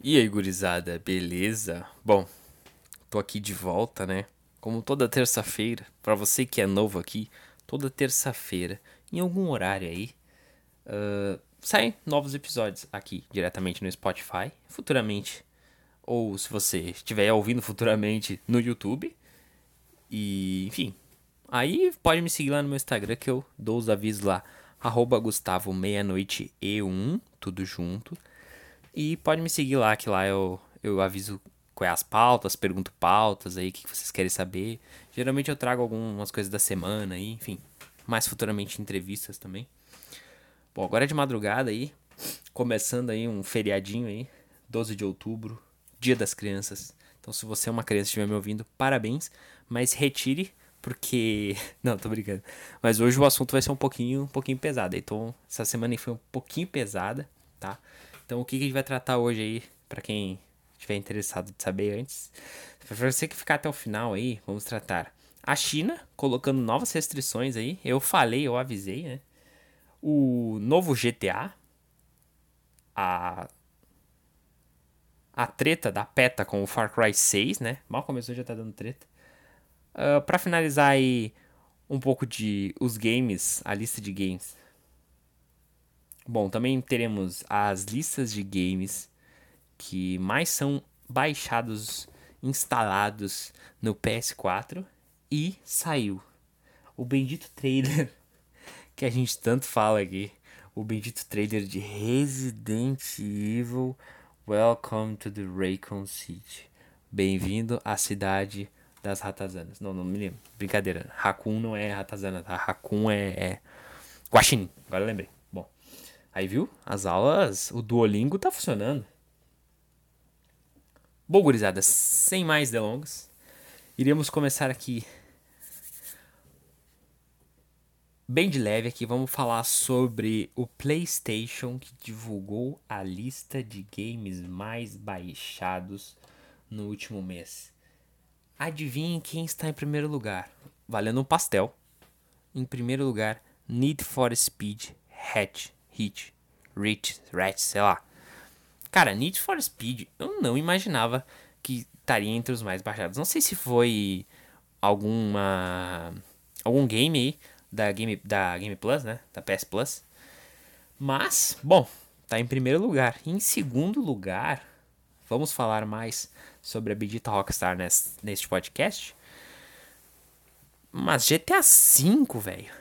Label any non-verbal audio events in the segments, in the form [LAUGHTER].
E aí, gurizada, beleza? Bom, tô aqui de volta, né? Como toda terça-feira, para você que é novo aqui, toda terça-feira, em algum horário aí, uh, saem novos episódios aqui, diretamente no Spotify, futuramente. Ou se você estiver ouvindo futuramente no YouTube. E, enfim, aí pode me seguir lá no meu Instagram que eu dou os avisos lá. Arroba Gustavo Meia-Noite E1, tudo junto. E pode me seguir lá, que lá eu, eu aviso quais é as pautas, pergunto pautas aí, o que vocês querem saber. Geralmente eu trago algumas coisas da semana aí, enfim. Mais futuramente entrevistas também. Bom, agora é de madrugada aí, começando aí um feriadinho aí, 12 de outubro, Dia das Crianças. Então se você é uma criança e estiver me ouvindo, parabéns, mas retire porque [LAUGHS] não, tô brincando. Mas hoje o assunto vai ser um pouquinho, um pouquinho pesado. Então, essa semana foi um pouquinho pesada, tá? Então, o que, que a gente vai tratar hoje aí, para quem estiver interessado de saber antes? Para você que ficar até o final aí, vamos tratar a China colocando novas restrições aí. Eu falei, eu avisei, né? O novo GTA, a a treta da PETA com o Far Cry 6, né? Mal começou já tá dando treta. Uh, ah, para finalizar aí um pouco de os games, a lista de games Bom, também teremos as listas de games que mais são baixados, instalados no PS4 e saiu o bendito trailer [LAUGHS] que a gente tanto fala aqui, o bendito trailer de Resident Evil Welcome to the Raycon City. Bem-vindo à cidade das ratazanas. Não, não me lembro. Brincadeira. Raccoon não é ratazana, tá? Raccoon é, é Guaxinim. Agora lembrei. Aí viu? As aulas, o Duolingo tá funcionando. Bom, gurizada, sem mais delongas, iremos começar aqui bem de leve aqui, vamos falar sobre o PlayStation que divulgou a lista de games mais baixados no último mês. Adivinhem quem está em primeiro lugar? Valendo um pastel. Em primeiro lugar, Need for Speed Hatch Hit, Rich, Rat, sei lá. Cara, Need for Speed, eu não imaginava que estaria entre os mais baixados. Não sei se foi alguma algum game aí da Game da Game Plus, né? Da PS Plus. Mas, bom, tá em primeiro lugar. Em segundo lugar, vamos falar mais sobre a bendita Rockstar nesse, neste podcast. Mas GTA V, velho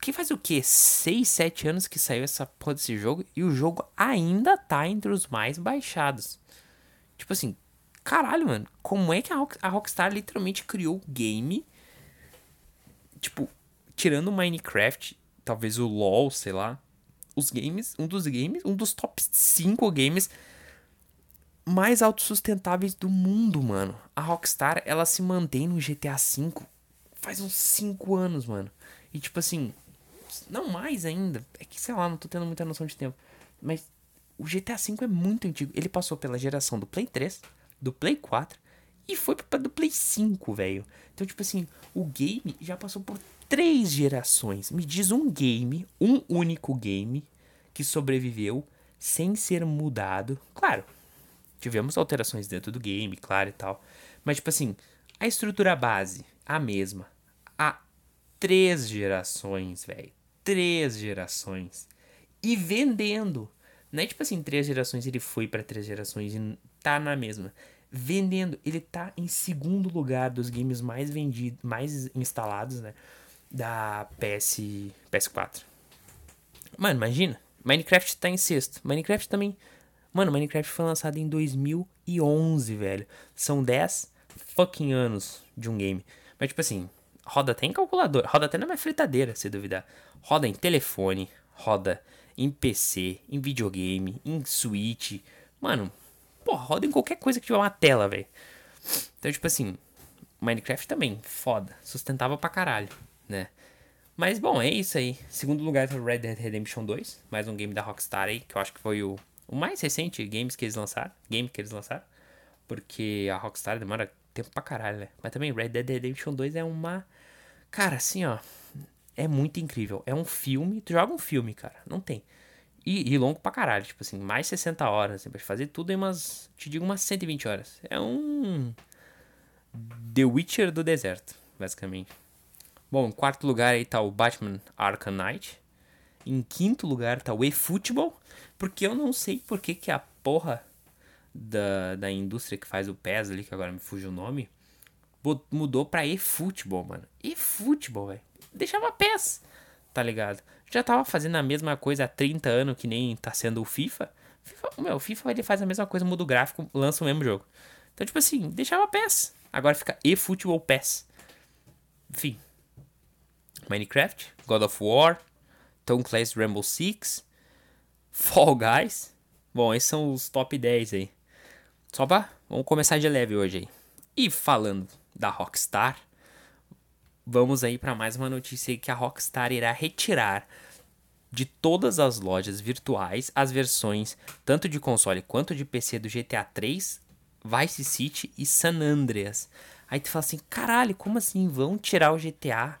que faz o quê? 6, 7 anos que saiu essa porra desse jogo e o jogo ainda tá entre os mais baixados. Tipo assim, caralho, mano, como é que a, Rock, a Rockstar literalmente criou o game? Tipo, tirando o Minecraft, talvez o LoL, sei lá, os games, um dos games, um dos top 5 games mais autossustentáveis do mundo, mano. A Rockstar, ela se mantém no GTA V faz uns 5 anos, mano. E tipo assim, não mais ainda. É que sei lá, não tô tendo muita noção de tempo. Mas o GTA V é muito antigo. Ele passou pela geração do Play 3, do Play 4 e foi pra do Play 5, velho. Então, tipo assim, o game já passou por três gerações. Me diz um game, um único game que sobreviveu sem ser mudado. Claro, tivemos alterações dentro do game, claro e tal. Mas, tipo assim, a estrutura base, a mesma. A três gerações, velho. Três gerações. E vendendo. Não é tipo assim, três gerações ele foi para três gerações e tá na mesma. Vendendo, ele tá em segundo lugar dos games mais vendidos, mais instalados, né? Da PS, PS4. Mano, imagina. Minecraft tá em sexto. Minecraft também. Mano, Minecraft foi lançado em 2011, velho. São 10 fucking anos de um game. Mas, tipo assim, roda até em calculador, roda até na minha fritadeira, se duvidar. Roda em telefone, roda em PC, em videogame, em Switch. Mano, pô, roda em qualquer coisa que tiver uma tela, velho. Então, tipo assim, Minecraft também, foda. Sustentava pra caralho, né? Mas, bom, é isso aí. Segundo lugar foi Red Dead Redemption 2. Mais um game da Rockstar aí, que eu acho que foi o, o mais recente games que eles lançaram. Game que eles lançaram. Porque a Rockstar demora tempo pra caralho, né? Mas também Red Dead Redemption 2 é uma Cara, assim, ó. É muito incrível. É um filme. Tu joga um filme, cara. Não tem. E, e, longo pra caralho, tipo assim, mais 60 horas. Assim, pra fazer tudo em umas. Te digo umas 120 horas. É um. The Witcher do deserto, basicamente. Bom, em quarto lugar aí tá o Batman Arkham Knight. Em quinto lugar tá o eFootball. Porque eu não sei por que, que a porra da, da indústria que faz o PES ali, que agora me fugiu o nome, mudou pra eFootball, mano. eFootball, velho. Deixava PES, tá ligado? Já tava fazendo a mesma coisa há 30 anos, que nem tá sendo o FIFA. FIFA meu, o FIFA ele faz a mesma coisa, muda o gráfico, lança o mesmo jogo. Então, tipo assim, deixava PES. Agora fica eFootball PES. Enfim. Minecraft, God of War, Tom Clancy's Rainbow Six, Fall Guys. Bom, esses são os top 10 aí. Só pra... Vamos começar de leve hoje aí. E falando da Rockstar, vamos aí para mais uma notícia que a Rockstar irá retirar de todas as lojas virtuais as versões tanto de console quanto de PC do GTA 3, Vice City e San Andreas. Aí tu fala assim, caralho, como assim vão tirar o GTA,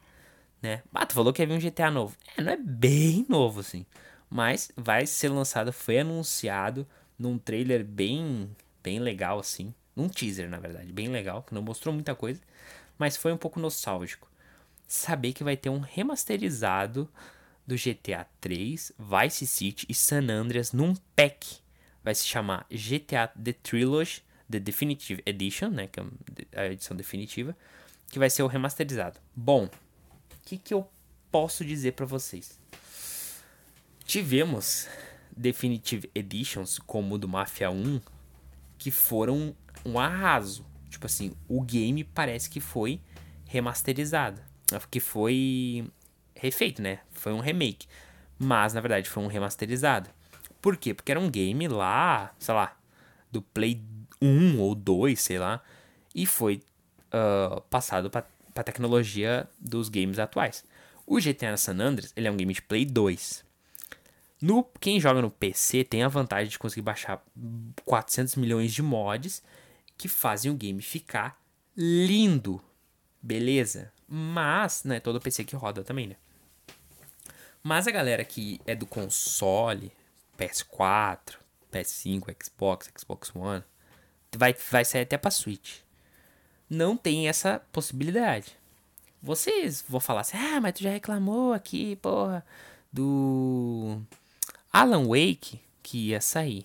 né? Ah, tu falou que havia um GTA novo. É, não é bem novo assim, mas vai ser lançado, foi anunciado num trailer bem bem legal assim, num teaser na verdade, bem legal, que não mostrou muita coisa, mas foi um pouco nostálgico saber que vai ter um remasterizado do GTA 3, Vice City e San Andreas num pack. Vai se chamar GTA The Trilogy, The Definitive Edition, né, que é a edição definitiva, que vai ser o remasterizado. Bom, o que, que eu posso dizer para vocês? Tivemos Definitive Editions, como o do Mafia 1, que foram um arraso. Tipo assim, o game parece que foi remasterizado que foi refeito, né? Foi um remake. Mas, na verdade, foi um remasterizado. Por quê? Porque era um game lá, sei lá, do Play 1 ou 2, sei lá, e foi uh, passado para a tecnologia dos games atuais. O GTA San Andreas, ele é um game de Play 2. No, quem joga no PC tem a vantagem de conseguir baixar 400 milhões de mods que fazem o game ficar lindo. Beleza? Mas, né, todo PC que roda também, né? Mas a galera que é do console, PS4, PS5, Xbox, Xbox One, vai, vai sair até pra Switch. Não tem essa possibilidade. Vocês vão falar assim, ah, mas tu já reclamou aqui, porra, do Alan Wake que ia sair.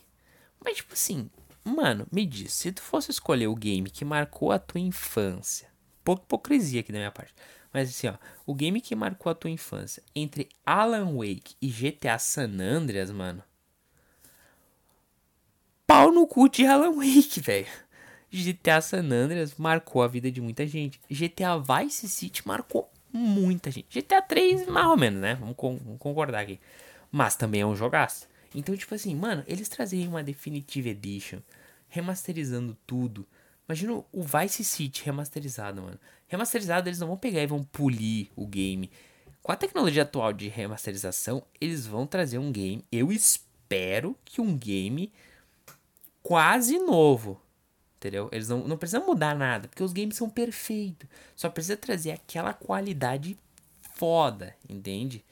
Mas, tipo assim, mano, me diz, se tu fosse escolher o game que marcou a tua infância, pouca hipocrisia aqui da minha parte. Mas assim, ó, o game que marcou a tua infância entre Alan Wake e GTA San Andreas, mano. Pau no cu de Alan Wake, velho. GTA San Andreas marcou a vida de muita gente. GTA Vice City marcou muita gente. GTA 3, mais ou menos, né? Vamos, concordar aqui. Mas também é um jogaço. Então, tipo assim, mano, eles trazerem uma Definitive Edition, remasterizando tudo, Imagina o Vice City remasterizado, mano. Remasterizado, eles não vão pegar e vão polir o game. Com a tecnologia atual de remasterização, eles vão trazer um game. Eu espero que um game quase novo. Entendeu? Eles não, não precisam mudar nada, porque os games são perfeitos. Só precisa trazer aquela qualidade foda, entende?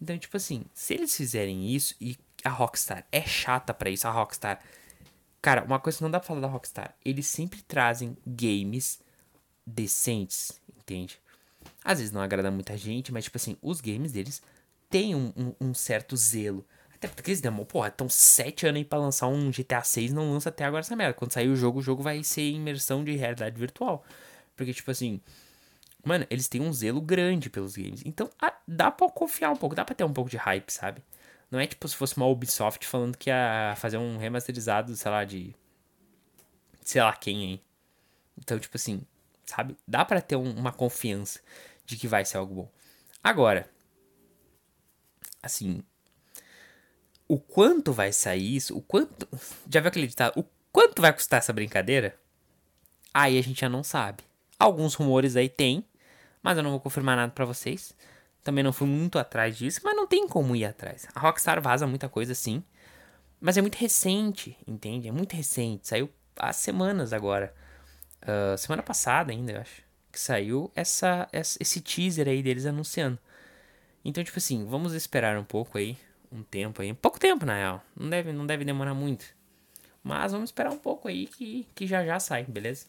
Então, tipo assim, se eles fizerem isso e a Rockstar é chata para isso, a Rockstar Cara, uma coisa que não dá pra falar da Rockstar, eles sempre trazem games decentes, entende? Às vezes não agrada muita gente, mas tipo assim, os games deles têm um, um, um certo zelo. Até porque eles demoram, porra, estão sete anos aí pra lançar um GTA 6 não lança até agora essa merda. Quando sair o jogo, o jogo vai ser imersão de realidade virtual. Porque, tipo assim, mano, eles têm um zelo grande pelos games. Então, dá pra confiar um pouco, dá pra ter um pouco de hype, sabe? Não é tipo se fosse uma Ubisoft falando que ia fazer um remasterizado, sei lá, de. sei lá quem, hein? Então, tipo assim, sabe? Dá para ter um, uma confiança de que vai ser algo bom. Agora, assim, o quanto vai sair isso, o quanto. Já viu aquele ditado? O quanto vai custar essa brincadeira? Aí a gente já não sabe. Alguns rumores aí tem, mas eu não vou confirmar nada para vocês. Também não fui muito atrás disso, mas não tem como ir atrás. A Rockstar vaza muita coisa sim, mas é muito recente, entende? É muito recente. Saiu há semanas agora. Uh, semana passada ainda, eu acho. Que saiu essa, esse teaser aí deles anunciando. Então, tipo assim, vamos esperar um pouco aí. um tempo aí. Pouco tempo, na real. Não deve, não deve demorar muito. Mas vamos esperar um pouco aí que, que já já sai, beleza?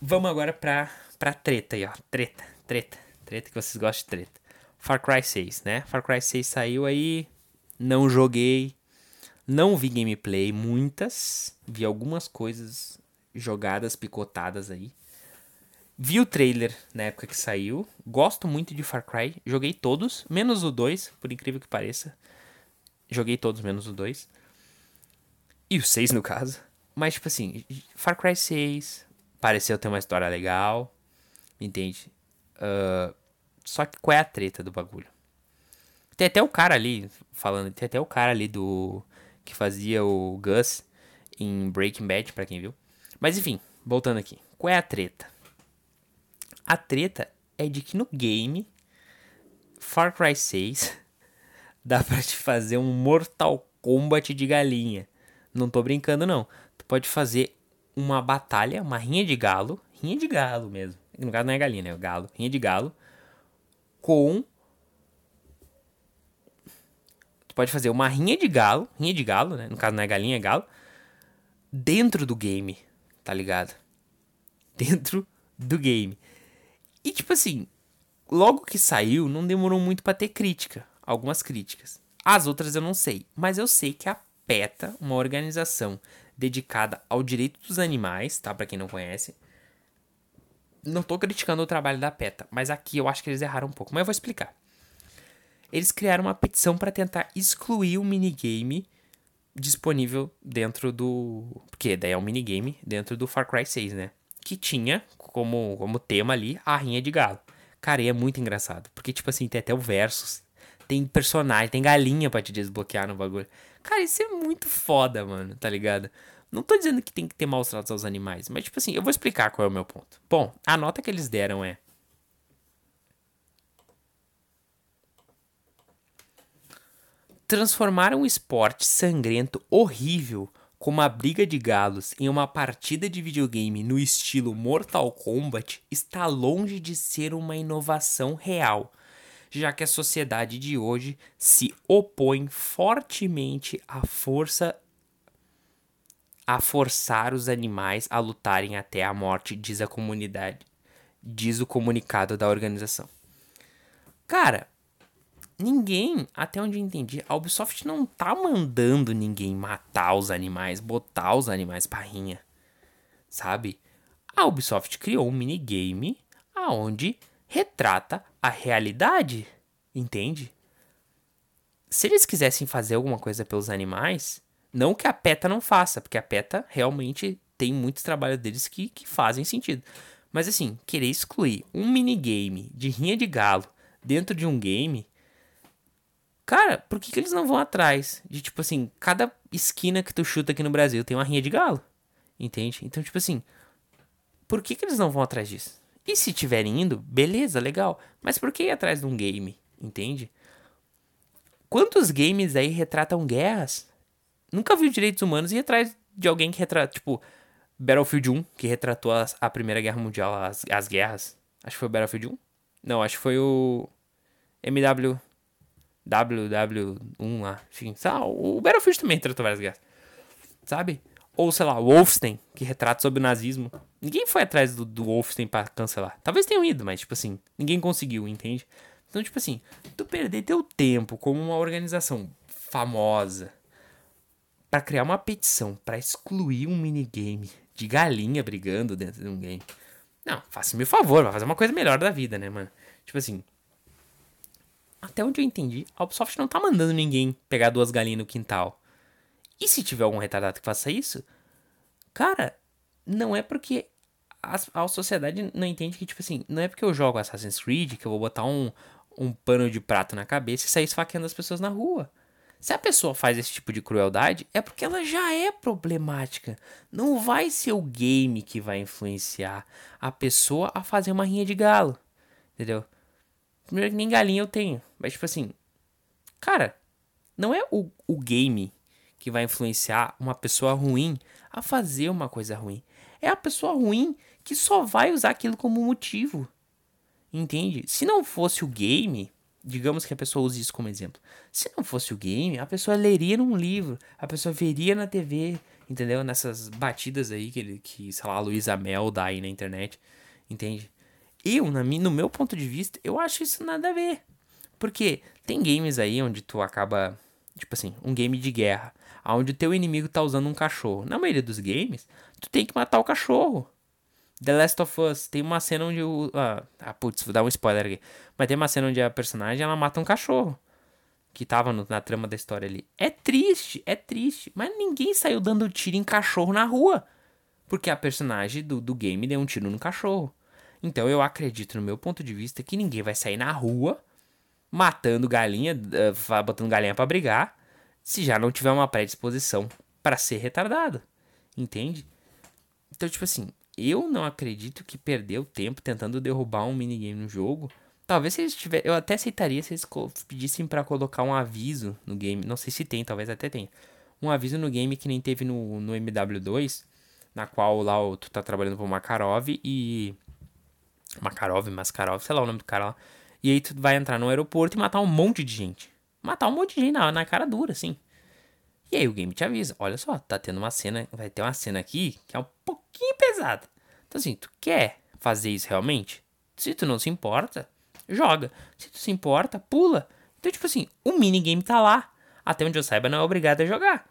Vamos agora pra, pra treta aí, ó. Treta, treta, treta que vocês gostam de treta. Far Cry 6, né? Far Cry 6 saiu aí. Não joguei. Não vi gameplay, muitas. Vi algumas coisas jogadas, picotadas aí. Vi o trailer na época que saiu. Gosto muito de Far Cry. Joguei todos, menos o 2, por incrível que pareça. Joguei todos, menos o 2. E o 6, no caso. Mas, tipo assim, Far Cry 6 pareceu ter uma história legal. Entende? Uh, só que qual é a treta do bagulho? Tem até o cara ali, falando, tem até o cara ali do. que fazia o Gus em Breaking Bad, pra quem viu. Mas enfim, voltando aqui. Qual é a treta? A treta é de que no game Far Cry 6 [LAUGHS] dá pra te fazer um Mortal Kombat de galinha. Não tô brincando, não. Tu pode fazer uma batalha, uma rinha de galo. Rinha de galo mesmo. No caso não é galinha, né? É galo. Rinha de galo. Com. Tu pode fazer uma rinha de galo. Rinha de galo, né? No caso não é galinha, é galo. Dentro do game. Tá ligado? Dentro do game. E tipo assim, logo que saiu, não demorou muito para ter crítica. Algumas críticas. As outras eu não sei. Mas eu sei que a PETA, uma organização dedicada ao direito dos animais, tá? Para quem não conhece. Não tô criticando o trabalho da PETA, mas aqui eu acho que eles erraram um pouco. Mas eu vou explicar. Eles criaram uma petição para tentar excluir o minigame disponível dentro do. Porque daí é um minigame dentro do Far Cry 6, né? Que tinha como, como tema ali a Rinha de Galo. Cara, e é muito engraçado. Porque, tipo assim, tem até o versus. Tem personagem, tem galinha pra te desbloquear no bagulho. Cara, isso é muito foda, mano, tá ligado? Não tô dizendo que tem que ter maus tratos aos animais, mas, tipo assim, eu vou explicar qual é o meu ponto. Bom, a nota que eles deram é. Transformaram um esporte sangrento horrível como a briga de galos em uma partida de videogame no estilo Mortal Kombat está longe de ser uma inovação real, já que a sociedade de hoje se opõe fortemente à força a forçar os animais a lutarem até a morte, diz a comunidade, diz o comunicado da organização. Cara, ninguém, até onde eu entendi, a Ubisoft não tá mandando ninguém matar os animais, botar os animais pra rinha. Sabe? A Ubisoft criou um minigame aonde retrata a realidade. Entende? Se eles quisessem fazer alguma coisa pelos animais, não que a PETA não faça, porque a PETA realmente tem muitos trabalhos deles que, que fazem sentido. Mas assim, querer excluir um minigame de rinha de galo dentro de um game Cara, por que, que eles não vão atrás de, tipo assim, cada esquina que tu chuta aqui no Brasil tem uma rinha de galo? Entende? Então, tipo assim, por que, que eles não vão atrás disso? E se tiverem indo, beleza, legal. Mas por que ir atrás de um game? Entende? Quantos games aí retratam guerras? Nunca vi direitos humanos e ir atrás de alguém que retrata, tipo, Battlefield 1, que retratou a, a Primeira Guerra Mundial, as, as guerras. Acho que foi o Battlefield 1. Não, acho que foi o MW. WW1 lá, enfim, lá, o Battlefield também tratou várias guerras, sabe? Ou, sei lá, Wolfenstein, que retrata sobre o nazismo. Ninguém foi atrás do, do Wolfenstein pra cancelar. Talvez tenham ido, mas, tipo assim, ninguém conseguiu, entende? Então, tipo assim, tu perder teu tempo como uma organização famosa para criar uma petição para excluir um minigame de galinha brigando dentro de um game. Não, faça-me o favor, vai fazer uma coisa melhor da vida, né, mano? Tipo assim, até onde eu entendi, a Ubisoft não tá mandando ninguém pegar duas galinhas no quintal. E se tiver algum retardado que faça isso, cara, não é porque a, a sociedade não entende que, tipo assim, não é porque eu jogo Assassin's Creed que eu vou botar um, um pano de prato na cabeça e sair esfaqueando as pessoas na rua. Se a pessoa faz esse tipo de crueldade, é porque ela já é problemática. Não vai ser o game que vai influenciar a pessoa a fazer uma rinha de galo. Entendeu? Primeiro que nem galinha eu tenho. Mas, tipo assim. Cara, não é o, o game que vai influenciar uma pessoa ruim a fazer uma coisa ruim. É a pessoa ruim que só vai usar aquilo como motivo. Entende? Se não fosse o game, digamos que a pessoa use isso como exemplo. Se não fosse o game, a pessoa leria num livro, a pessoa veria na TV, entendeu? Nessas batidas aí que, ele, que sei lá, a Luísa Mel dá aí na internet, entende? Eu, na, no meu ponto de vista, eu acho isso nada a ver. Porque tem games aí onde tu acaba, tipo assim, um game de guerra, onde o teu inimigo tá usando um cachorro. Na maioria dos games, tu tem que matar o cachorro. The Last of Us tem uma cena onde o. Ah, ah, putz, vou dar um spoiler aqui. Mas tem uma cena onde a personagem ela mata um cachorro. Que tava no, na trama da história ali. É triste, é triste. Mas ninguém saiu dando tiro em cachorro na rua. Porque a personagem do, do game deu um tiro no cachorro. Então eu acredito, no meu ponto de vista, que ninguém vai sair na rua matando galinha, uh, botando galinha para brigar, se já não tiver uma predisposição para ser retardado. Entende? Então, tipo assim, eu não acredito que perdeu tempo tentando derrubar um minigame no jogo. Talvez se eles tiver, eu até aceitaria se eles pedissem para colocar um aviso no game. Não sei se tem, talvez até tenha. Um aviso no game que nem teve no, no MW2, na qual lá tu tá trabalhando pro Makarov e Makarov, Maskarov, sei lá o nome do cara lá. E aí tu vai entrar no aeroporto e matar um monte de gente. Matar um monte de gente na, na cara dura, assim. E aí o game te avisa, olha só, tá tendo uma cena, vai ter uma cena aqui que é um pouquinho pesada. Então assim, tu quer fazer isso realmente? Se tu não se importa, joga. Se tu se importa, pula. Então tipo assim, o minigame tá lá. Até onde eu saiba não é obrigado a jogar.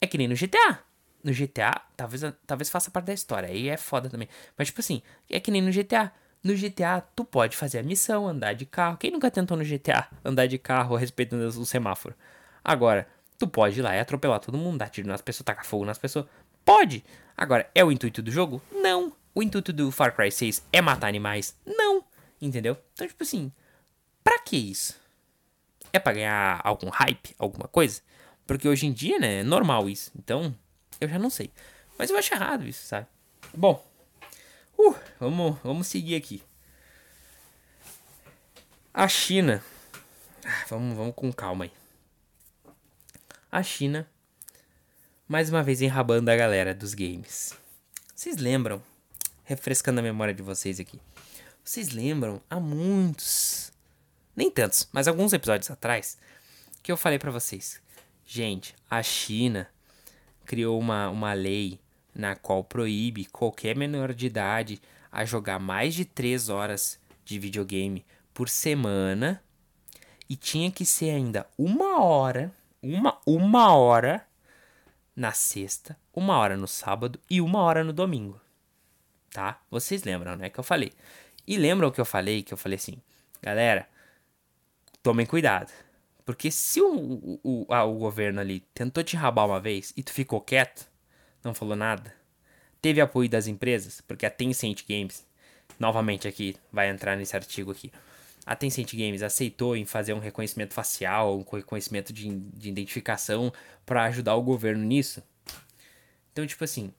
É que nem no GTA. No GTA, talvez, talvez faça parte da história, aí é foda também. Mas tipo assim, é que nem no GTA. No GTA, tu pode fazer a missão, andar de carro. Quem nunca tentou no GTA andar de carro respeitando o semáforo? Agora, Tu pode ir lá e atropelar todo mundo, dar tiro nas pessoas, tacar fogo nas pessoas. Pode! Agora, é o intuito do jogo? Não! O intuito do Far Cry 6 é matar animais? Não! Entendeu? Então, tipo assim, pra que isso? É pra ganhar algum hype, alguma coisa? Porque hoje em dia, né, é normal isso. Então, eu já não sei. Mas eu acho errado isso, sabe? Bom, uh, vamos, vamos seguir aqui. A China. Ah, vamos, vamos com calma aí a China, mais uma vez enrabando a galera dos games. Vocês lembram, refrescando a memória de vocês aqui, vocês lembram há muitos, nem tantos, mas alguns episódios atrás, que eu falei para vocês, gente, a China criou uma, uma lei na qual proíbe qualquer menor de idade a jogar mais de 3 horas de videogame por semana e tinha que ser ainda uma hora uma, uma hora na sexta, uma hora no sábado e uma hora no domingo. Tá? Vocês lembram, né? Que eu falei. E lembram que eu falei? Que eu falei assim, galera, tomem cuidado. Porque se o, o, ah, o governo ali tentou te rabar uma vez e tu ficou quieto, não falou nada, teve apoio das empresas, porque a Tencent Games, novamente aqui, vai entrar nesse artigo aqui a Tencent Games aceitou em fazer um reconhecimento facial, um reconhecimento de, de identificação para ajudar o governo nisso. Então, tipo assim,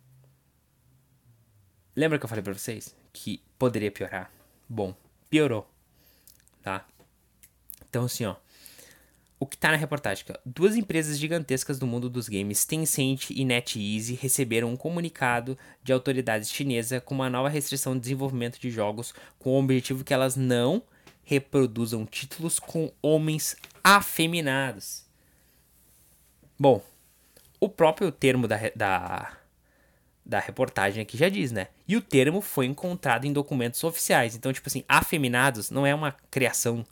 lembra que eu falei para vocês que poderia piorar? Bom, piorou, tá? Então, assim, ó, o que tá na reportagem, duas empresas gigantescas do mundo dos games, Tencent e NetEase, receberam um comunicado de autoridades chinesas com uma nova restrição de desenvolvimento de jogos com o objetivo que elas não reproduzam títulos com homens afeminados. Bom, o próprio termo da, da, da reportagem aqui já diz, né? E o termo foi encontrado em documentos oficiais. Então, tipo assim, afeminados não é uma criação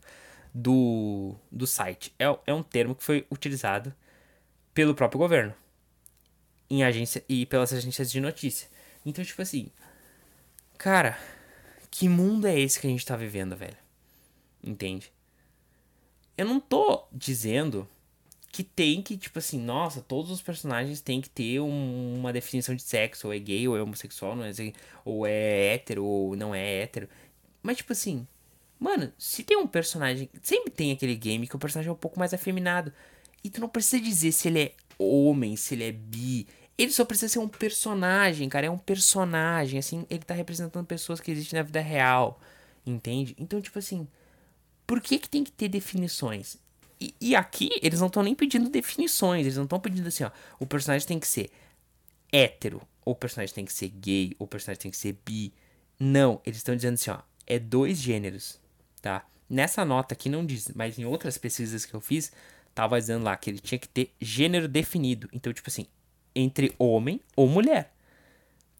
do, do site. É, é um termo que foi utilizado pelo próprio governo em agência e pelas agências de notícia. Então, tipo assim, cara, que mundo é esse que a gente tá vivendo, velho? Entende? Eu não tô dizendo que tem que, tipo assim, nossa, todos os personagens têm que ter um, uma definição de sexo, ou é gay, ou é homossexual, não é, ou é hétero, ou não é hétero. Mas, tipo assim, mano, se tem um personagem. Sempre tem aquele game que o personagem é um pouco mais afeminado. E tu não precisa dizer se ele é homem, se ele é bi. Ele só precisa ser um personagem, cara. É um personagem, assim. Ele tá representando pessoas que existem na vida real. Entende? Então, tipo assim por que, que tem que ter definições? E, e aqui eles não estão nem pedindo definições, eles não estão pedindo assim, ó, o personagem tem que ser hétero, ou o personagem tem que ser gay, ou o personagem tem que ser bi. Não, eles estão dizendo assim, ó, é dois gêneros, tá? Nessa nota aqui não diz, mas em outras pesquisas que eu fiz, tava dizendo lá que ele tinha que ter gênero definido. Então, tipo assim, entre homem ou mulher.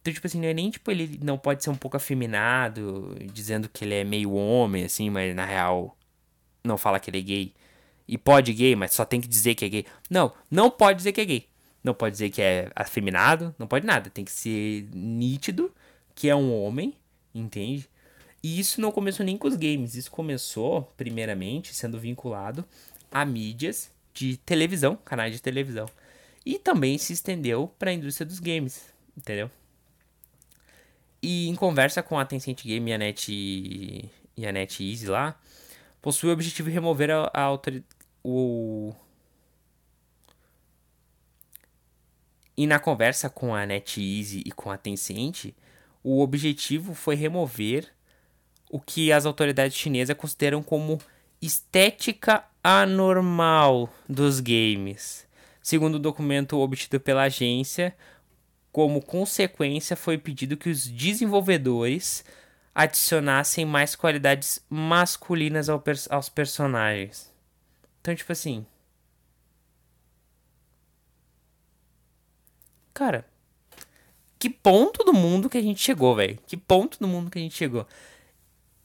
Então, tipo assim, não é nem tipo ele não pode ser um pouco afeminado, dizendo que ele é meio homem, assim, mas na real não fala que ele é gay. E pode gay, mas só tem que dizer que é gay. Não, não pode dizer que é gay. Não pode dizer que é afeminado, não pode nada. Tem que ser nítido que é um homem, entende? E isso não começou nem com os games. Isso começou, primeiramente, sendo vinculado a mídias de televisão, canais de televisão. E também se estendeu para a indústria dos games, entendeu? E em conversa com a Tencent Game e a Net, e a lá, possui o objetivo de remover a, a autoridade. O... E na conversa com a NetEase e com a Tencent, o objetivo foi remover o que as autoridades chinesas consideram como estética anormal dos games. Segundo o documento obtido pela agência, como consequência, foi pedido que os desenvolvedores adicionassem mais qualidades masculinas ao aos personagens. Então, tipo assim. Cara, que ponto do mundo que a gente chegou, velho? Que ponto do mundo que a gente chegou?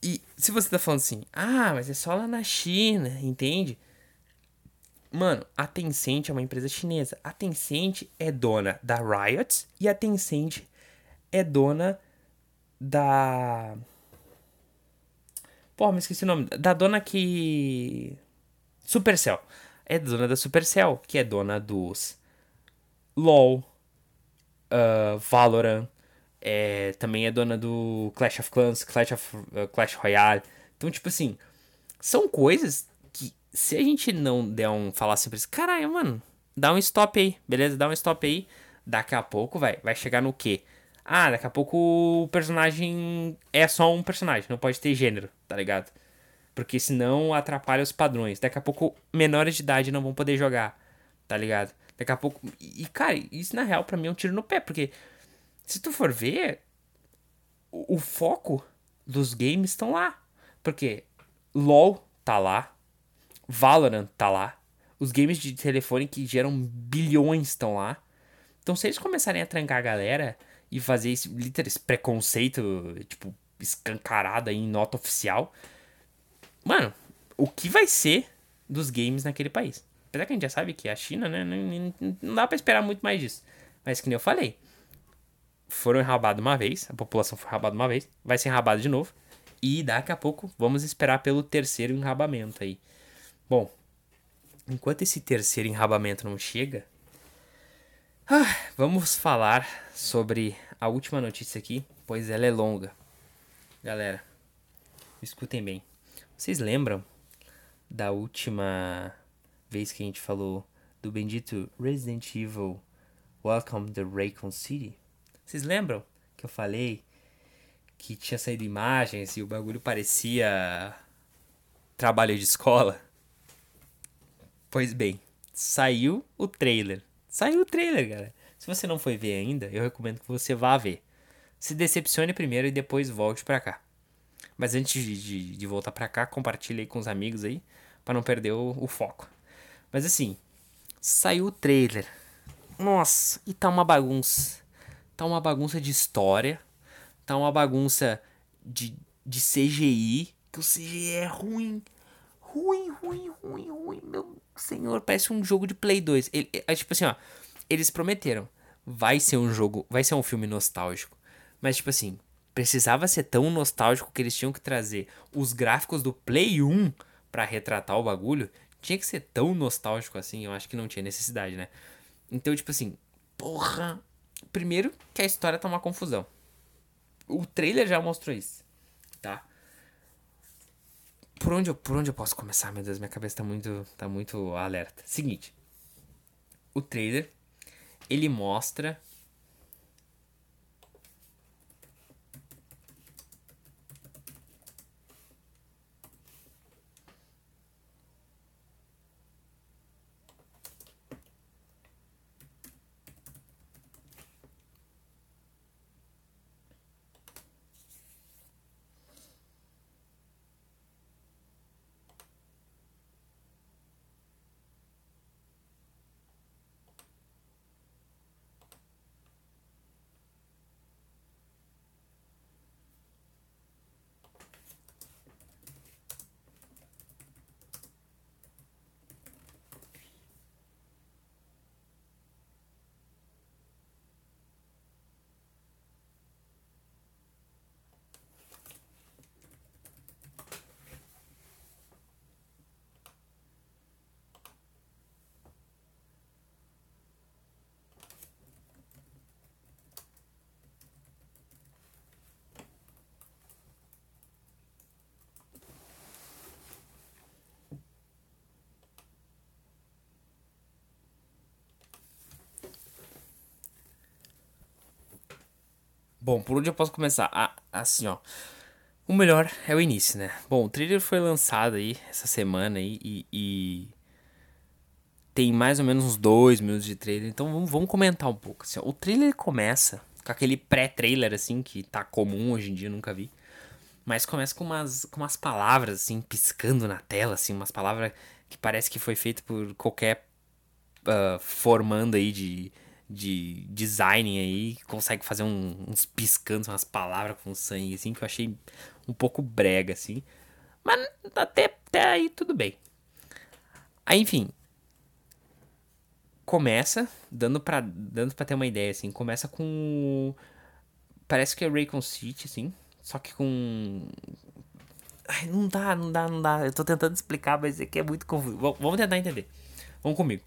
E se você tá falando assim, ah, mas é só lá na China, entende? Mano, a Tencent é uma empresa chinesa. A Tencent é dona da Riot e a Tencent é dona da. Pô, me esqueci o nome. Da dona que. Supercell. É dona da Supercell, que é dona dos LOL, uh, Valorant, é, também é dona do Clash of Clans, Clash, of, uh, Clash Royale. Então, tipo assim, são coisas se a gente não der um. falar assim pra eles, caralho, mano, dá um stop aí, beleza? Dá um stop aí. Daqui a pouco, vai, vai chegar no quê? Ah, daqui a pouco o personagem é só um personagem, não pode ter gênero, tá ligado? Porque senão atrapalha os padrões. Daqui a pouco menores de idade não vão poder jogar, tá ligado? Daqui a pouco. E, cara, isso na real pra mim é um tiro no pé, porque se tu for ver, o, o foco dos games estão lá. Porque LOL tá lá, Valorant tá lá. Os games de telefone que geram bilhões estão lá. Então, se eles começarem a trancar a galera e fazer esse, esse preconceito, tipo, escancarado aí em nota oficial, mano, o que vai ser dos games naquele país? Apesar que a gente já sabe que a China, né, não, não dá pra esperar muito mais disso. Mas que nem eu falei, foram enrabados uma vez, a população foi enrabada uma vez, vai ser enrabado de novo. E daqui a pouco vamos esperar pelo terceiro enrabamento aí. Bom, enquanto esse terceiro enrabamento não chega, ah, vamos falar sobre a última notícia aqui, pois ela é longa. Galera, escutem bem. Vocês lembram da última vez que a gente falou do bendito Resident Evil Welcome to Raycon City? Vocês lembram que eu falei que tinha saído imagens e o bagulho parecia trabalho de escola? Pois bem, saiu o trailer. Saiu o trailer, cara. Se você não foi ver ainda, eu recomendo que você vá ver. Se decepcione primeiro e depois volte para cá. Mas antes de, de, de voltar para cá, compartilhe aí com os amigos aí, para não perder o, o foco. Mas assim, saiu o trailer. Nossa, e tá uma bagunça. Tá uma bagunça de história. Tá uma bagunça de, de CGI. Que o CGI é ruim. Ruim, ruim, ruim, ruim. Meu senhor, parece um jogo de Play 2. Ele, é, tipo assim, ó. Eles prometeram. Vai ser um jogo. Vai ser um filme nostálgico. Mas, tipo assim, precisava ser tão nostálgico que eles tinham que trazer os gráficos do Play 1 para retratar o bagulho. Tinha que ser tão nostálgico assim. Eu acho que não tinha necessidade, né? Então, tipo assim, porra. Primeiro que a história tá uma confusão. O trailer já mostrou isso? Por onde, eu, por onde eu posso começar? Meu Deus, minha cabeça tá muito, tá muito alerta. Seguinte. O trailer, ele mostra Bom, por onde eu posso começar? Ah, assim, ó. O melhor é o início, né? Bom, o trailer foi lançado aí essa semana aí e, e tem mais ou menos uns dois minutos de trailer, então vamos, vamos comentar um pouco. Assim, ó, o trailer começa com aquele pré-trailer assim que tá comum hoje em dia, nunca vi. Mas começa com umas, com umas palavras assim piscando na tela, assim, umas palavras que parece que foi feito por qualquer uh, formando aí de, de design aí, consegue fazer um, uns piscantes, umas palavras com sangue, assim, que eu achei um pouco brega, assim. Mas até, até aí tudo bem. Aí, enfim. Começa, dando pra, dando ter uma ideia, assim, começa com. Parece que é Raycon City, assim. Só que com. Ai, não dá, não dá, não dá. Eu tô tentando explicar, mas é que é muito confuso. Vamos tentar entender. Vamos comigo.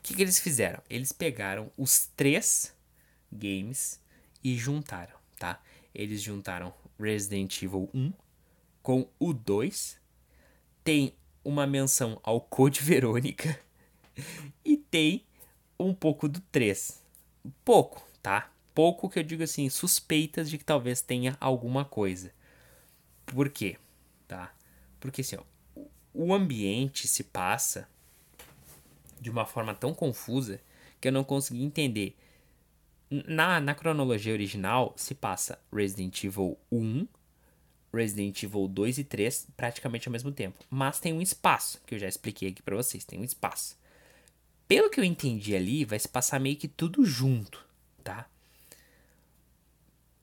O que, que eles fizeram? Eles pegaram os três games e juntaram, tá? Eles juntaram Resident Evil 1 com o 2. Tem uma menção ao Code [LAUGHS] Verônica. E tem um pouco do 3. Pouco, tá? Pouco que eu digo assim, suspeitas de que talvez tenha alguma coisa. Por quê? Tá? Porque assim, ó, o ambiente se passa de uma forma tão confusa que eu não consegui entender. Na, na cronologia original se passa Resident Evil 1, Resident Evil 2 e 3 praticamente ao mesmo tempo. Mas tem um espaço, que eu já expliquei aqui para vocês, tem um espaço. Pelo que eu entendi ali, vai se passar meio que tudo junto, tá?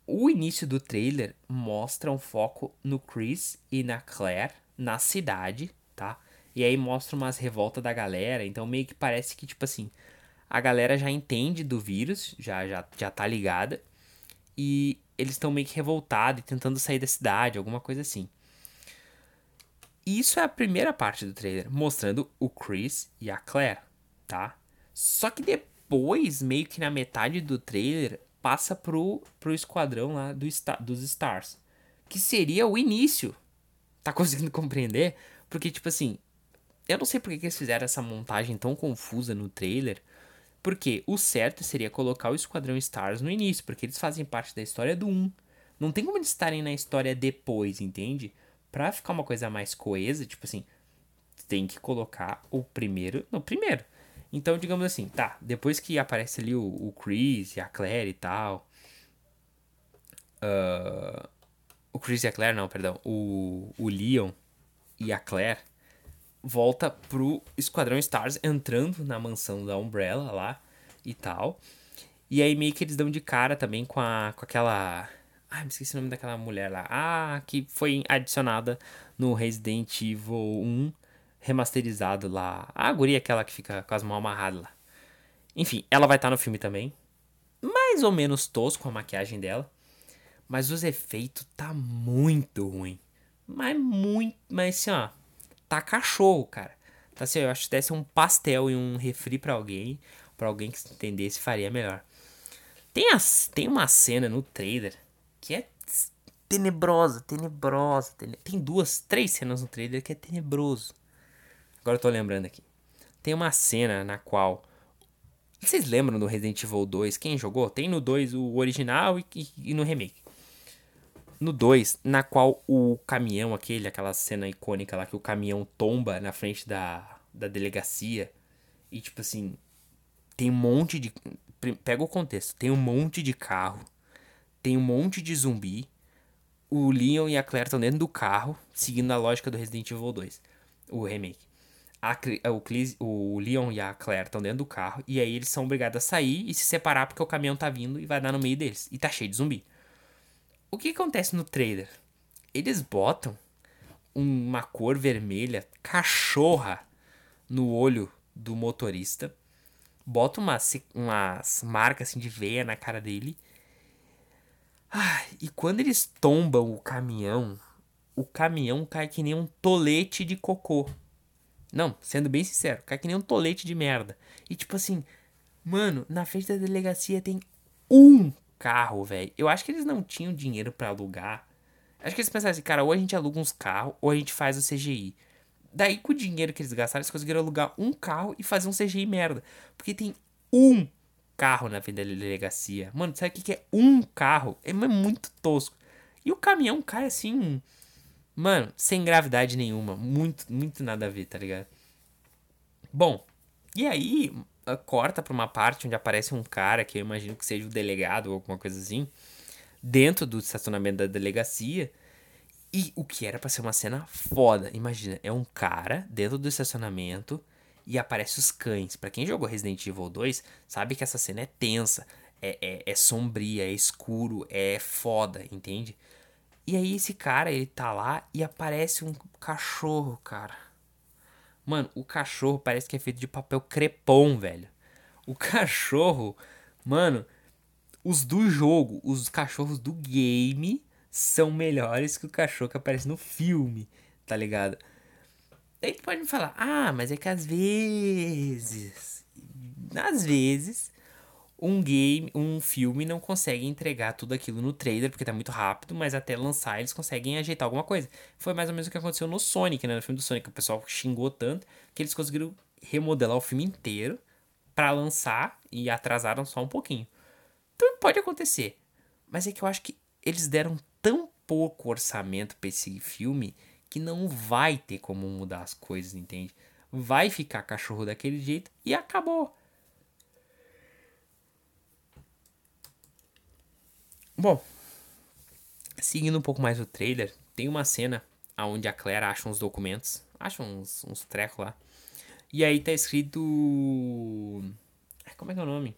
O início do trailer mostra um foco no Chris e na Claire na cidade? E aí mostra umas revoltas da galera. Então meio que parece que, tipo assim, a galera já entende do vírus, já, já, já tá ligada. E eles estão meio que revoltados e tentando sair da cidade, alguma coisa assim. Isso é a primeira parte do trailer, mostrando o Chris e a Claire, tá? Só que depois, meio que na metade do trailer, passa pro, pro esquadrão lá do, dos Stars. Que seria o início. Tá [LAUGHS] conseguindo compreender? Porque, tipo assim, eu não sei por que eles fizeram essa montagem tão confusa no trailer. Porque o certo seria colocar o Esquadrão Stars no início, porque eles fazem parte da história do 1. Não tem como eles estarem na história depois, entende? Pra ficar uma coisa mais coesa, tipo assim, tem que colocar o primeiro no primeiro. Então, digamos assim, tá, depois que aparece ali o, o Chris e a Claire e tal. Uh, o Chris e a Claire, não, perdão. O, o Leon e a Claire volta pro Esquadrão Stars entrando na mansão da Umbrella lá e tal. E aí meio que eles dão de cara também com, a, com aquela. Ai, me esqueci o nome daquela mulher lá. Ah, que foi adicionada no Resident Evil 1 remasterizado lá. A guria aquela que fica com as mãos amarradas lá. Enfim, ela vai estar tá no filme também. Mais ou menos tosco a maquiagem dela. Mas os efeitos tá muito ruim. Mas muito. Mas assim, ó tá cachorro, cara. Tá assim, eu acho que desse um pastel e um refri para alguém, para alguém que entendesse, faria melhor. Tem, as, tem uma cena no trailer que é tenebrosa, tenebrosa, Tem duas, três cenas no trailer que é tenebroso. Agora eu tô lembrando aqui. Tem uma cena na qual. Vocês lembram do Resident Evil 2? Quem jogou? Tem no 2 o original e, e, e no remake no 2, na qual o caminhão, aquele, aquela cena icônica lá que o caminhão tomba na frente da, da delegacia. E tipo assim, tem um monte de. Pega o contexto, tem um monte de carro, tem um monte de zumbi. O Leon e a Claire estão dentro do carro, seguindo a lógica do Resident Evil 2, o remake. A, o, o Leon e a Claire estão dentro do carro, e aí eles são obrigados a sair e se separar porque o caminhão tá vindo e vai dar no meio deles. E tá cheio de zumbi. O que acontece no trailer? Eles botam uma cor vermelha, cachorra, no olho do motorista. Botam umas, umas marcas assim de veia na cara dele. Ah, e quando eles tombam o caminhão, o caminhão cai que nem um tolete de cocô. Não, sendo bem sincero, cai que nem um tolete de merda. E tipo assim, mano, na frente da delegacia tem um carro, velho. Eu acho que eles não tinham dinheiro para alugar. Acho que eles pensaram assim, cara, ou a gente aluga uns carros, ou a gente faz o CGI. Daí, com o dinheiro que eles gastaram, eles conseguiram alugar um carro e fazer um CGI merda. Porque tem um carro na frente da delegacia. Mano, sabe o que, que é um carro? É muito tosco. E o caminhão cai assim. Mano, sem gravidade nenhuma. Muito, muito nada a ver, tá ligado? Bom, e aí corta pra uma parte onde aparece um cara que eu imagino que seja o delegado ou alguma coisa assim. Dentro do estacionamento da delegacia. E o que era para ser uma cena foda. Imagina, é um cara dentro do estacionamento e aparece os cães. Para quem jogou Resident Evil 2, sabe que essa cena é tensa, é, é, é, sombria, é escuro, é foda, entende? E aí esse cara, ele tá lá e aparece um cachorro, cara. Mano, o cachorro parece que é feito de papel crepom, velho. O [LAUGHS] cachorro, mano, os do jogo, os cachorros do game são melhores que o cachorro que aparece no filme, tá ligado? Daí tu pode me falar, ah, mas é que às vezes, às vezes, um game, um filme não consegue entregar tudo aquilo no trailer, porque tá muito rápido, mas até lançar eles conseguem ajeitar alguma coisa. Foi mais ou menos o que aconteceu no Sonic, né? No filme do Sonic, o pessoal xingou tanto que eles conseguiram remodelar o filme inteiro para lançar e atrasaram só um pouquinho. Então pode acontecer. Mas é que eu acho que eles deram tão pouco orçamento pra esse filme que não vai ter como mudar as coisas, entende? Vai ficar cachorro daquele jeito e acabou. Bom, seguindo um pouco mais o trailer, tem uma cena onde a Claire acha uns documentos, acha uns, uns trecos lá. E aí tá escrito. Como é que é o nome?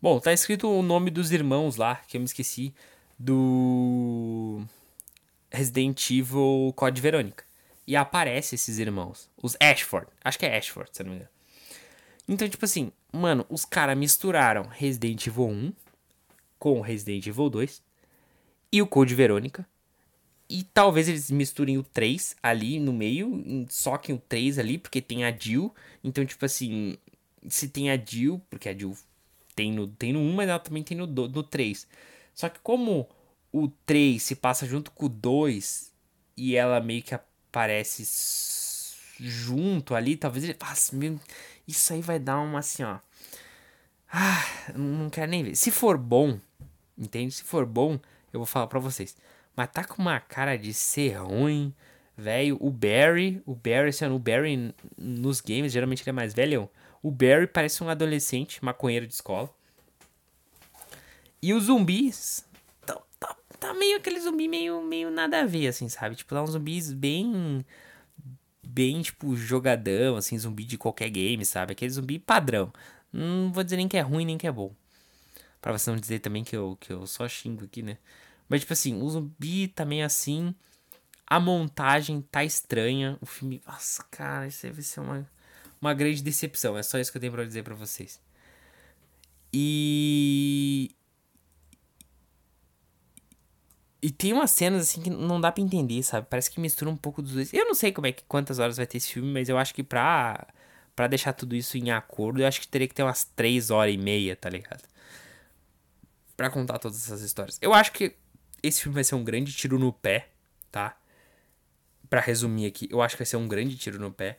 Bom, tá escrito o nome dos irmãos lá, que eu me esqueci, do Resident Evil Code Verônica. E aparece esses irmãos, os Ashford, acho que é Ashford, se não me engano. Então, tipo assim, mano, os caras misturaram Resident Evil 1 com Resident Evil 2 e o Code Verônica. E talvez eles misturem o 3 ali no meio, soquem o 3 ali, porque tem a Jill. Então, tipo assim, se tem a Jill, porque a Jill tem no, tem no 1, mas ela também tem no, no 3. Só que como o 3 se passa junto com o 2 e ela meio que aparece junto ali, talvez ele. Meu, isso aí vai dar uma assim, ó. Ah, não quero nem ver. Se for bom, entende? Se for bom, eu vou falar pra vocês. Mas tá com uma cara de ser ruim, velho. O Barry, o Barry, assim, o Barry nos games, geralmente ele é mais velho. O Barry parece um adolescente maconheiro de escola. E os zumbis. Tá, tá, tá, meio aquele zumbi meio, meio nada a ver, assim, sabe? Tipo, tá uns zumbis bem. Bem, tipo, jogadão, assim, zumbi de qualquer game, sabe? Aquele zumbi padrão. Não vou dizer nem que é ruim, nem que é bom. Pra você não dizer também que eu, que eu só xingo aqui, né? Mas, tipo assim, o zumbi tá meio assim. A montagem tá estranha. O filme. Nossa, cara, isso deve ser uma uma grande decepção. É só isso que eu tenho para dizer para vocês. E e tem umas cenas assim que não dá para entender, sabe? Parece que mistura um pouco dos dois. Eu não sei como é que quantas horas vai ter esse filme, mas eu acho que pra para deixar tudo isso em acordo, eu acho que teria que ter umas 3 horas e meia, tá ligado? Para contar todas essas histórias. Eu acho que esse filme vai ser um grande tiro no pé, tá? Para resumir aqui, eu acho que vai ser um grande tiro no pé.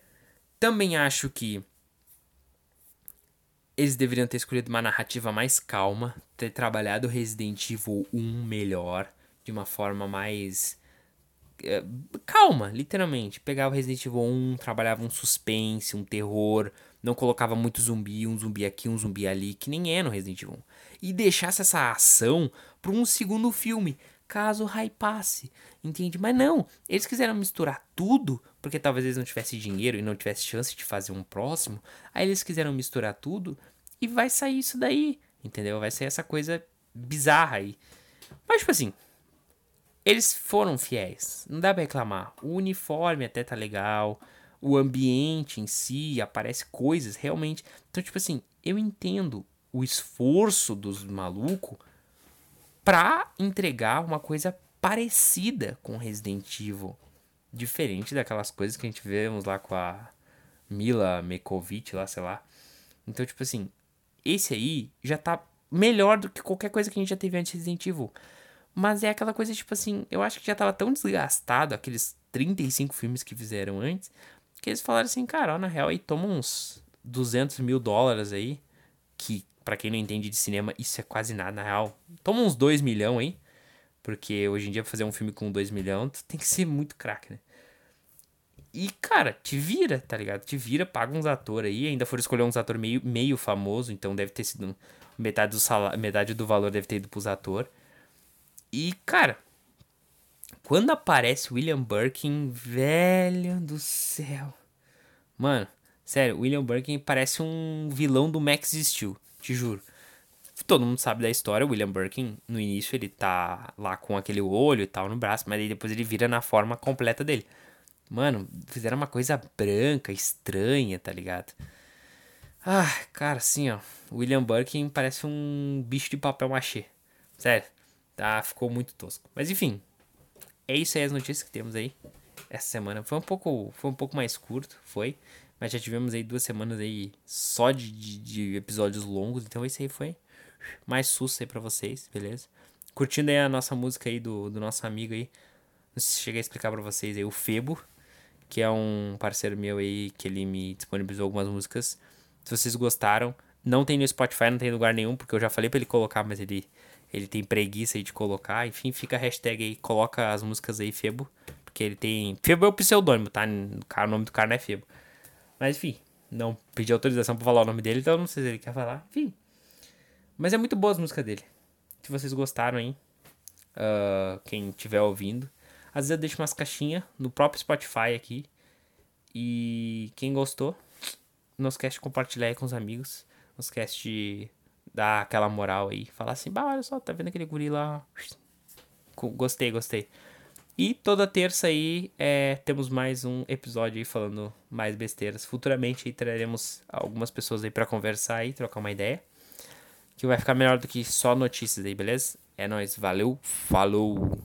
Também acho que eles deveriam ter escolhido uma narrativa mais calma, ter trabalhado Resident Evil 1 melhor, de uma forma mais é, calma, literalmente. Pegava o Resident Evil 1, trabalhava um suspense, um terror, não colocava muito zumbi, um zumbi aqui, um zumbi ali, que nem é no Resident Evil 1. E deixasse essa ação para um segundo filme, caso hypasse, entende? Mas não, eles quiseram misturar tudo porque talvez eles não tivessem dinheiro e não tivessem chance de fazer um próximo. Aí eles quiseram misturar tudo e vai sair isso daí, entendeu? Vai sair essa coisa bizarra aí. Mas, tipo assim, eles foram fiéis, não dá pra reclamar. O uniforme até tá legal, o ambiente em si, aparece coisas realmente. Então, tipo assim, eu entendo o esforço dos malucos pra entregar uma coisa parecida com Resident Evil diferente daquelas coisas que a gente vemos lá com a Mila Mekovic lá, sei lá. Então, tipo assim, esse aí já tá melhor do que qualquer coisa que a gente já teve antes de Resident Evil. Mas é aquela coisa, tipo assim, eu acho que já tava tão desgastado aqueles 35 filmes que fizeram antes, que eles falaram assim, cara, ó, na real aí toma uns 200 mil dólares aí, que para quem não entende de cinema, isso é quase nada, na real. Toma uns 2 milhões aí, porque hoje em dia fazer um filme com 2 milhões, tem que ser muito craque, né? E, cara, te vira, tá ligado? Te vira, paga uns atores aí. Ainda foram escolher uns atores meio, meio famoso, então deve ter sido metade do salário, metade do valor deve ter ido pros atores. E, cara, quando aparece William Birkin, velho do céu. Mano, sério, William Birkin parece um vilão do Max Steel, te juro. Todo mundo sabe da história, William Birkin, no início ele tá lá com aquele olho e tal no braço, mas aí depois ele vira na forma completa dele. Mano, fizeram uma coisa branca, estranha, tá ligado? Ah, cara, assim, ó. William Birkin parece um bicho de papel machê. Sério. Tá, ficou muito tosco. Mas enfim. É isso aí as notícias que temos aí. Essa semana. Foi um pouco, foi um pouco mais curto, foi. Mas já tivemos aí duas semanas aí só de, de, de episódios longos. Então esse aí foi mais susto aí pra vocês, beleza? Curtindo aí a nossa música aí do, do nosso amigo aí. Não sei se cheguei a explicar pra vocês aí, o Febo que é um parceiro meu aí, que ele me disponibilizou algumas músicas. Se vocês gostaram, não tem no Spotify, não tem em lugar nenhum, porque eu já falei para ele colocar, mas ele, ele tem preguiça aí de colocar. Enfim, fica a hashtag aí, coloca as músicas aí, Febo. Porque ele tem. Febo é o pseudônimo, tá? O nome do cara não é Febo. Mas enfim, não pedi autorização pra falar o nome dele, então não sei se ele quer falar. Enfim. Mas é muito boa as músicas dele. Se vocês gostaram aí, uh, quem estiver ouvindo. Às vezes eu deixo umas caixinhas no próprio Spotify aqui. E quem gostou, não esquece de compartilhar aí com os amigos. Não esquece de dar aquela moral aí. Falar assim, bah, olha só, tá vendo aquele guri lá? Gostei, gostei. E toda terça aí é, temos mais um episódio aí falando mais besteiras. Futuramente aí traremos algumas pessoas aí para conversar e trocar uma ideia. Que vai ficar melhor do que só notícias aí, beleza? É nóis, valeu, falou!